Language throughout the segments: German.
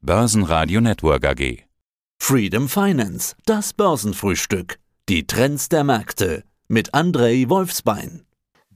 Börsenradio Network AG. Freedom Finance, das Börsenfrühstück. Die Trends der Märkte mit Andrei Wolfsbein.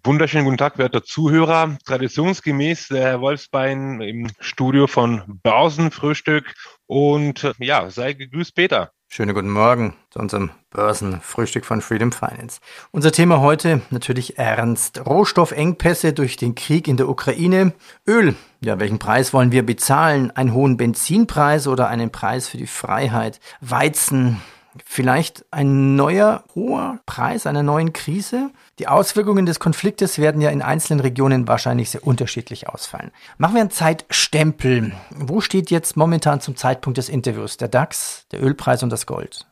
Wunderschönen guten Tag, werte Zuhörer. Traditionsgemäß der Herr Wolfsbein im Studio von Börsenfrühstück. Und ja, sei gegrüßt, Peter. Schönen guten Morgen zu unserem Börsenfrühstück von Freedom Finance. Unser Thema heute natürlich ernst. Rohstoffengpässe durch den Krieg in der Ukraine. Öl. Ja, welchen Preis wollen wir bezahlen? Einen hohen Benzinpreis oder einen Preis für die Freiheit? Weizen. Vielleicht ein neuer hoher Preis einer neuen Krise? Die Auswirkungen des Konfliktes werden ja in einzelnen Regionen wahrscheinlich sehr unterschiedlich ausfallen. Machen wir einen Zeitstempel. Wo steht jetzt momentan zum Zeitpunkt des Interviews der DAX, der Ölpreis und das Gold?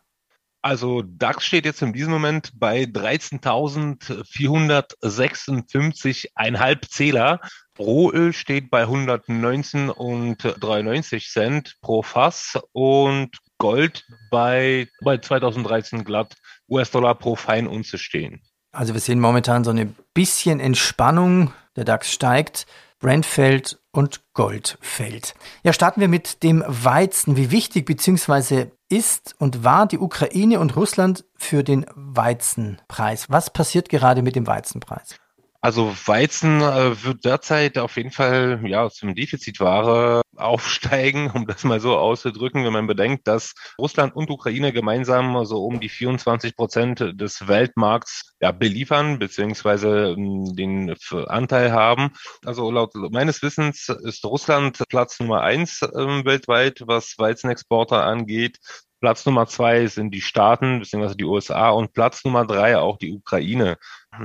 Also DAX steht jetzt in diesem Moment bei 13.456,5 Zähler. Rohöl steht bei 119,93 Cent pro Fass und Gold bei, bei 2013 glatt US-Dollar pro Feinunze stehen. Also wir sehen momentan so ein bisschen Entspannung. Der DAX steigt, Brent fällt und Gold fällt. Ja, starten wir mit dem Weizen. Wie wichtig bzw. ist und war die Ukraine und Russland für den Weizenpreis? Was passiert gerade mit dem Weizenpreis? Also Weizen äh, wird derzeit auf jeden Fall ja zum Defizitware aufsteigen, um das mal so auszudrücken, wenn man bedenkt, dass Russland und Ukraine gemeinsam so um die 24 Prozent des Weltmarkts ja, beliefern beziehungsweise ähm, den Anteil haben. Also laut meines Wissens ist Russland Platz Nummer eins äh, weltweit, was Weizenexporter angeht. Platz Nummer zwei sind die Staaten beziehungsweise die USA und Platz Nummer drei auch die Ukraine.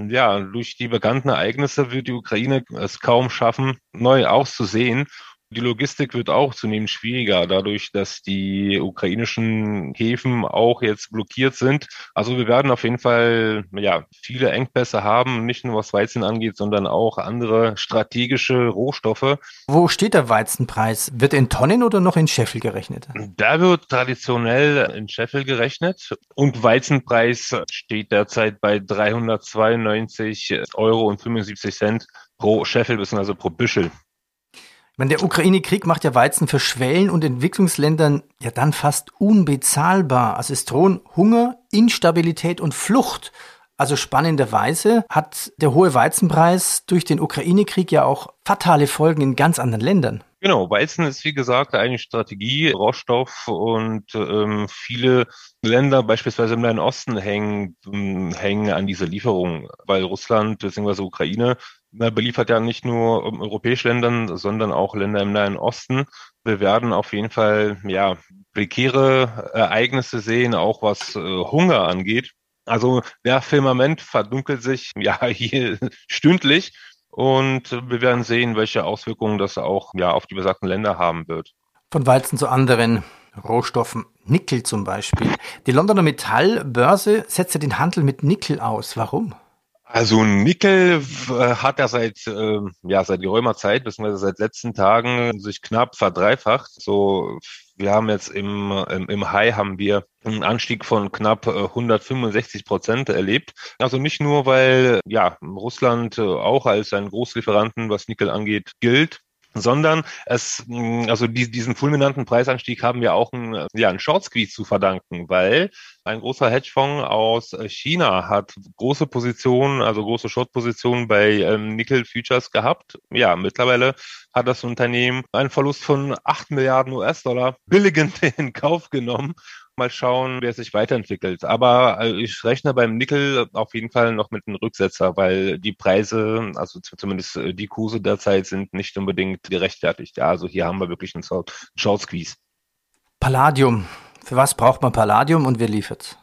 Ja, durch die bekannten Ereignisse wird die Ukraine es kaum schaffen, neu auszusehen. Die Logistik wird auch zunehmend schwieriger, dadurch, dass die ukrainischen Häfen auch jetzt blockiert sind. Also wir werden auf jeden Fall ja viele Engpässe haben, nicht nur was Weizen angeht, sondern auch andere strategische Rohstoffe. Wo steht der Weizenpreis? Wird in Tonnen oder noch in Scheffel gerechnet? Da wird traditionell in Scheffel gerechnet und Weizenpreis steht derzeit bei 392 Euro und 75 Cent pro Scheffel bzw. pro Büschel. Meine, der Ukraine-Krieg macht ja Weizen für Schwellen- und Entwicklungsländern ja dann fast unbezahlbar. Also es drohen Hunger, Instabilität und Flucht. Also spannenderweise hat der hohe Weizenpreis durch den Ukraine-Krieg ja auch fatale Folgen in ganz anderen Ländern. Genau, Weizen ist wie gesagt eine Strategie, Rohstoff und ähm, viele Länder, beispielsweise im Nahen Osten, hängen, hängen an dieser Lieferung, weil Russland bzw. Ukraine beliefert ja nicht nur europäische Länder, sondern auch Länder im Nahen Osten. Wir werden auf jeden Fall ja prekäre Ereignisse sehen, auch was äh, Hunger angeht. Also der Firmament verdunkelt sich ja hier stündlich und wir werden sehen, welche Auswirkungen das auch ja auf die besagten Länder haben wird. Von Weizen zu anderen Rohstoffen, Nickel zum Beispiel. Die Londoner Metallbörse setzt den Handel mit Nickel aus. Warum? Also Nickel äh, hat ja seit äh, ja seit geraumer Zeit, beziehungsweise seit letzten Tagen sich knapp verdreifacht. So, wir haben jetzt im, im, im High haben wir einen Anstieg von knapp 165 äh, Prozent erlebt. Also nicht nur, weil ja Russland auch als ein Großlieferanten, was Nickel angeht, gilt, sondern es, mm, also die, diesen fulminanten Preisanstieg haben wir auch einen, ja, einen Short Squeeze zu verdanken, weil ein großer Hedgefonds aus China hat große Positionen, also große Short-Positionen bei ähm, Nickel Futures gehabt. Ja, mittlerweile hat das Unternehmen einen Verlust von 8 Milliarden US-Dollar billigend in Kauf genommen mal schauen, wer sich weiterentwickelt. Aber äh, ich rechne beim Nickel auf jeden Fall noch mit einem Rücksetzer, weil die Preise, also zumindest äh, die Kurse derzeit sind nicht unbedingt gerechtfertigt. Ja, also hier haben wir wirklich einen Short Squeeze. Palladium. Für was braucht man Palladium und wer liefert?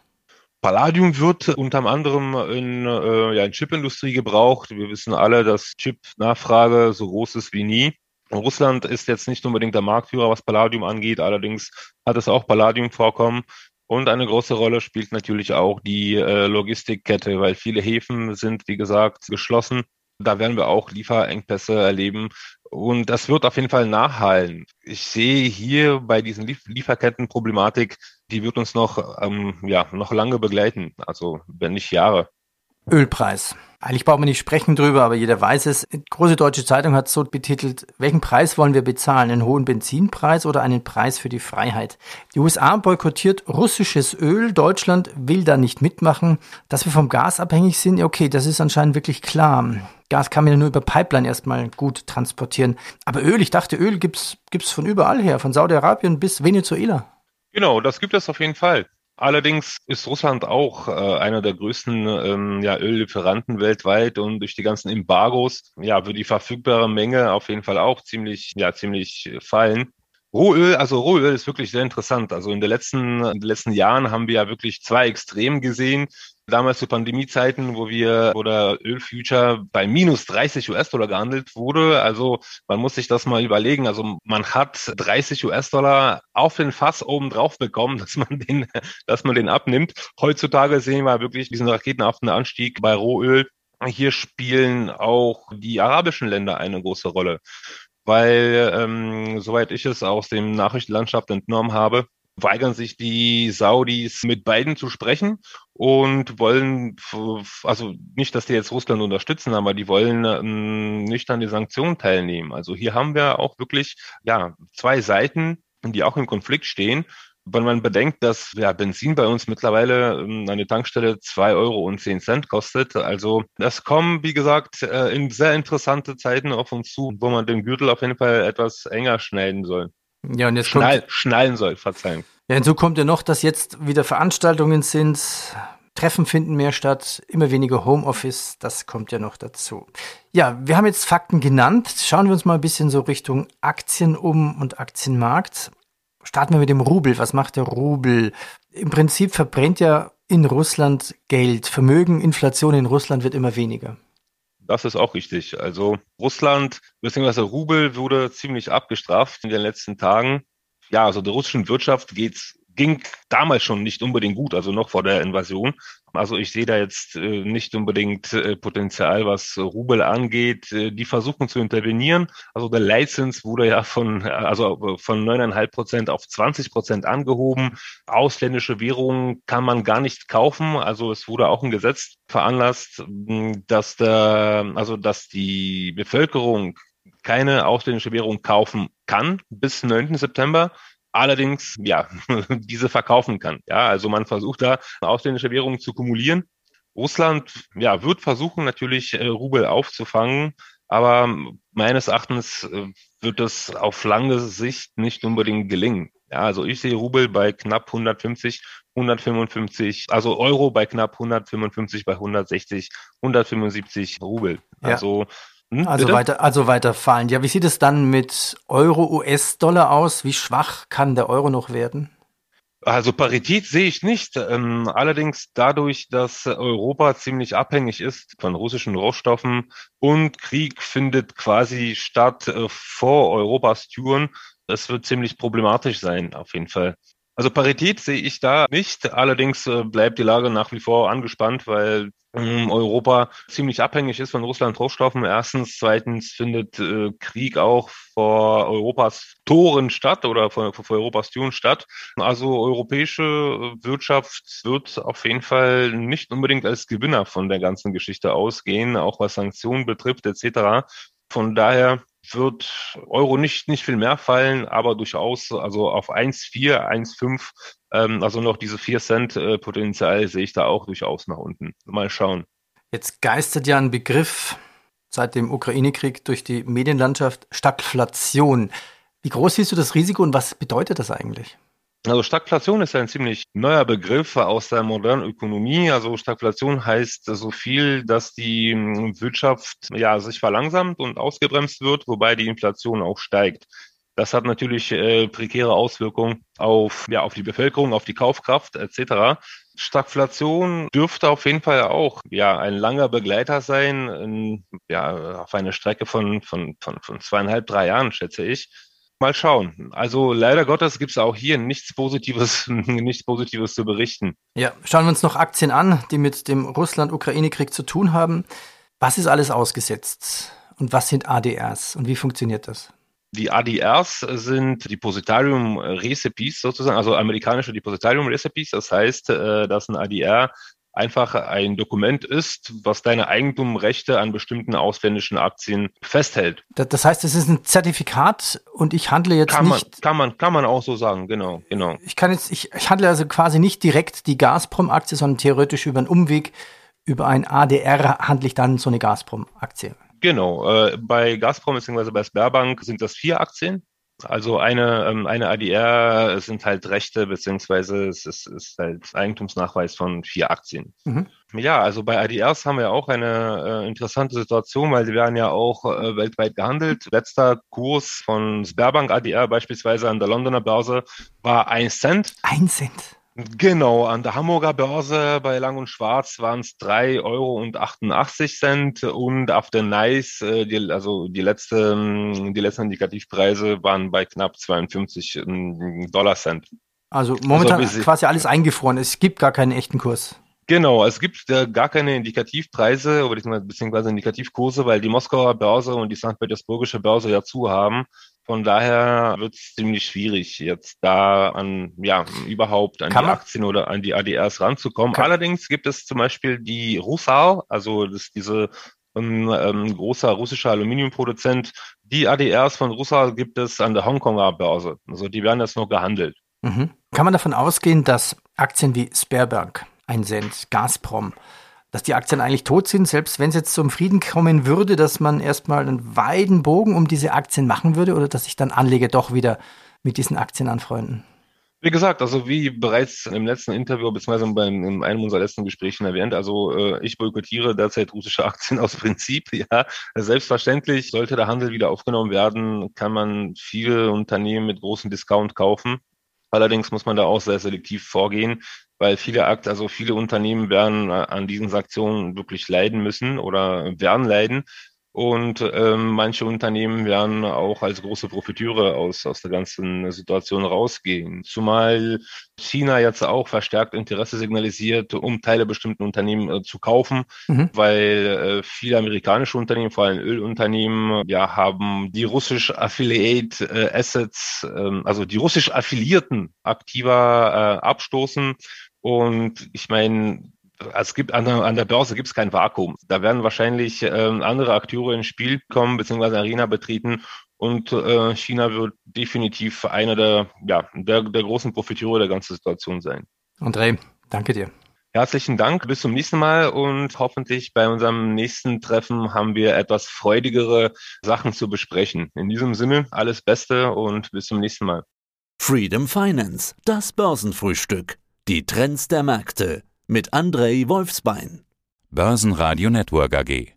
Palladium wird unter anderem in, äh, ja, in Chipindustrie gebraucht. Wir wissen alle, dass Chip-Nachfrage so groß ist wie nie. Russland ist jetzt nicht unbedingt der Marktführer, was Palladium angeht. Allerdings hat es auch Palladium-Vorkommen. Und eine große Rolle spielt natürlich auch die äh, Logistikkette, weil viele Häfen sind, wie gesagt, geschlossen. Da werden wir auch Lieferengpässe erleben. Und das wird auf jeden Fall nachhallen. Ich sehe hier bei diesen Lief Lieferkettenproblematik, die wird uns noch, ähm, ja, noch lange begleiten. Also wenn nicht Jahre. Ölpreis. Eigentlich braucht man nicht sprechen drüber, aber jeder weiß es. Eine große deutsche Zeitung hat so betitelt, welchen Preis wollen wir bezahlen? Einen hohen Benzinpreis oder einen Preis für die Freiheit? Die USA boykottiert russisches Öl. Deutschland will da nicht mitmachen. Dass wir vom Gas abhängig sind, okay, das ist anscheinend wirklich klar. Gas kann man ja nur über Pipeline erstmal gut transportieren. Aber Öl, ich dachte, Öl gibt's, gibt's von überall her, von Saudi-Arabien bis Venezuela. Genau, das gibt es auf jeden Fall. Allerdings ist Russland auch äh, einer der größten ähm, ja, Öllieferanten weltweit und durch die ganzen Embargos ja wird die verfügbare Menge auf jeden Fall auch ziemlich ja ziemlich fallen. Rohöl, also Rohöl ist wirklich sehr interessant. Also in den letzten, in den letzten Jahren haben wir ja wirklich zwei Extremen gesehen. Damals zu Pandemiezeiten, wo wir, wo der Ölfuture bei minus 30 US-Dollar gehandelt wurde. Also man muss sich das mal überlegen. Also man hat 30 US-Dollar auf den Fass oben drauf bekommen, dass man den, dass man den abnimmt. Heutzutage sehen wir wirklich diesen raketenhaften Anstieg bei Rohöl. Hier spielen auch die arabischen Länder eine große Rolle weil, ähm, soweit ich es aus dem Nachrichtenlandschaft entnommen habe, weigern sich die Saudis mit beiden zu sprechen und wollen, also nicht, dass die jetzt Russland unterstützen, aber die wollen ähm, nicht an die Sanktionen teilnehmen. Also hier haben wir auch wirklich, ja, zwei Seiten, die auch im Konflikt stehen wenn man bedenkt, dass ja, Benzin bei uns mittlerweile ähm, eine Tankstelle zwei Euro und zehn Cent kostet. Also das kommen, wie gesagt, äh, in sehr interessante Zeiten auf uns zu, wo man den Gürtel auf jeden Fall etwas enger schneiden soll. Ja, und jetzt Schnall, kommt, schnallen soll, verzeihen. Ja, hinzu kommt ja noch, dass jetzt wieder Veranstaltungen sind, Treffen finden mehr statt, immer weniger Homeoffice, das kommt ja noch dazu. Ja, wir haben jetzt Fakten genannt. Schauen wir uns mal ein bisschen so Richtung Aktien um und Aktienmarkt. Starten wir mit dem Rubel. Was macht der Rubel? Im Prinzip verbrennt ja in Russland Geld. Vermögen, Inflation in Russland wird immer weniger. Das ist auch richtig. Also Russland bzw. Rubel wurde ziemlich abgestraft in den letzten Tagen. Ja, also der russischen Wirtschaft geht's ging damals schon nicht unbedingt gut, also noch vor der Invasion. Also ich sehe da jetzt äh, nicht unbedingt äh, Potenzial, was Rubel angeht. Äh, die versuchen zu intervenieren. Also der Leitzins wurde ja von, also von neuneinhalb Prozent auf 20 Prozent angehoben. Ausländische Währungen kann man gar nicht kaufen. Also es wurde auch ein Gesetz veranlasst, dass der, also dass die Bevölkerung keine ausländische Währung kaufen kann bis 9. September allerdings ja diese verkaufen kann. Ja, also man versucht da ausländische Währungen zu kumulieren. Russland ja wird versuchen natürlich äh, Rubel aufzufangen, aber meines Erachtens äh, wird es auf lange Sicht nicht unbedingt gelingen. Ja, also ich sehe Rubel bei knapp 150, 155, also Euro bei knapp 155, bei 160, 175 Rubel. Ja. Also hm, also weiter, also weiter fallen. Ja, wie sieht es dann mit Euro, US-Dollar aus? Wie schwach kann der Euro noch werden? Also Parität sehe ich nicht. Ähm, allerdings dadurch, dass Europa ziemlich abhängig ist von russischen Rohstoffen und Krieg findet quasi statt äh, vor Europas Türen. Das wird ziemlich problematisch sein, auf jeden Fall. Also Parität sehe ich da nicht. Allerdings äh, bleibt die Lage nach wie vor angespannt, weil Europa ziemlich abhängig ist von Russland Rohstoffen. Erstens, zweitens findet äh, Krieg auch vor Europas Toren statt oder vor, vor Europas Türen statt. Also europäische Wirtschaft wird auf jeden Fall nicht unbedingt als Gewinner von der ganzen Geschichte ausgehen, auch was Sanktionen betrifft etc. Von daher wird Euro nicht, nicht viel mehr fallen, aber durchaus, also auf 1,4, 1,5, ähm, also noch diese 4 Cent äh, Potenzial sehe ich da auch durchaus nach unten. Mal schauen. Jetzt geistert ja ein Begriff seit dem Ukraine-Krieg durch die Medienlandschaft, Stagflation. Wie groß siehst du das Risiko und was bedeutet das eigentlich? Also Stagflation ist ein ziemlich neuer Begriff aus der modernen Ökonomie. Also Stagflation heißt so viel, dass die hm, Wirtschaft ja sich verlangsamt und ausgebremst wird, wobei die Inflation auch steigt. Das hat natürlich äh, prekäre Auswirkungen auf, ja, auf die Bevölkerung, auf die Kaufkraft etc. Stagflation dürfte auf jeden Fall auch ja ein langer Begleiter sein, in, ja auf eine Strecke von von von, von zweieinhalb drei Jahren schätze ich. Mal schauen. Also leider Gottes gibt es auch hier nichts Positives, nichts Positives zu berichten. Ja, schauen wir uns noch Aktien an, die mit dem Russland-Ukraine-Krieg zu tun haben. Was ist alles ausgesetzt? Und was sind ADRs? Und wie funktioniert das? Die ADRs sind Depositarium Recipes sozusagen, also amerikanische Depositarium Recipes. Das heißt, äh, dass ein ADR einfach ein Dokument ist, was deine Eigentumrechte an bestimmten ausländischen Aktien festhält. Das heißt, es ist ein Zertifikat und ich handle jetzt kann nicht. Man, kann man, kann man auch so sagen, genau, genau. Ich kann jetzt, ich, ich handle also quasi nicht direkt die Gazprom-Aktie, sondern theoretisch über einen Umweg, über ein ADR handle ich dann so eine Gazprom-Aktie. Genau, äh, bei Gazprom bzw. bei Sberbank sind das vier Aktien. Also eine, ähm, eine ADR sind halt Rechte, beziehungsweise es ist, ist halt Eigentumsnachweis von vier Aktien. Mhm. Ja, also bei ADRs haben wir auch eine äh, interessante Situation, weil sie werden ja auch äh, weltweit gehandelt. Letzter Kurs von Sberbank ADR beispielsweise an der Londoner Börse war ein Cent. Ein Cent. Genau, an der Hamburger Börse bei Lang und Schwarz waren es 3,88 Euro und auf der Nice, äh, die, also die, letzte, die letzten Indikativpreise waren bei knapp 52 ähm, Dollar Cent. Also momentan also quasi alles eingefroren, es gibt gar keinen echten Kurs. Genau, es gibt äh, gar keine Indikativpreise oder beziehungsweise Indikativkurse, weil die Moskauer Börse und die St. Petersburgische Börse ja zu haben. Von daher wird es ziemlich schwierig, jetzt da an, ja, überhaupt an Kann die Aktien oder an die ADRs ranzukommen. Kann Allerdings gibt es zum Beispiel die Rusal, also das ist diese ein ähm, großer russischer Aluminiumproduzent. Die ADRs von Rusal gibt es an der Hongkonger Börse. Also die werden jetzt noch gehandelt. Mhm. Kann man davon ausgehen, dass Aktien wie Sperrbank, ein Cent, Gazprom, dass die Aktien eigentlich tot sind, selbst wenn es jetzt zum Frieden kommen würde, dass man erstmal einen weiten Bogen um diese Aktien machen würde oder dass sich dann Anleger doch wieder mit diesen Aktien anfreunden? Wie gesagt, also wie bereits im letzten Interview beim in einem unserer letzten Gesprächen erwähnt, also äh, ich boykottiere derzeit russische Aktien aus Prinzip. Ja, selbstverständlich sollte der Handel wieder aufgenommen werden, kann man viele Unternehmen mit großem Discount kaufen. Allerdings muss man da auch sehr selektiv vorgehen weil viele Akt, also viele Unternehmen werden äh, an diesen Sanktionen wirklich leiden müssen oder werden leiden. Und ähm, manche Unternehmen werden auch als große Profiteure aus, aus der ganzen Situation rausgehen. Zumal China jetzt auch verstärkt Interesse signalisiert, um Teile bestimmten Unternehmen äh, zu kaufen, mhm. weil äh, viele amerikanische Unternehmen, vor allem Ölunternehmen, ja, haben die russisch Affiliate äh, Assets, äh, also die russisch Affiliierten aktiver äh, abstoßen und ich meine, es gibt an der, an der Börse gibt es kein Vakuum. Da werden wahrscheinlich ähm, andere Akteure ins Spiel kommen, beziehungsweise Arena betreten. Und äh, China wird definitiv einer der, ja, der, der großen Profiteure der ganzen Situation sein. André, danke dir. Herzlichen Dank, bis zum nächsten Mal und hoffentlich bei unserem nächsten Treffen haben wir etwas freudigere Sachen zu besprechen. In diesem Sinne, alles Beste und bis zum nächsten Mal. Freedom Finance, das Börsenfrühstück. Die Trends der Märkte mit Andrei Wolfsbein. Börsenradio Network AG.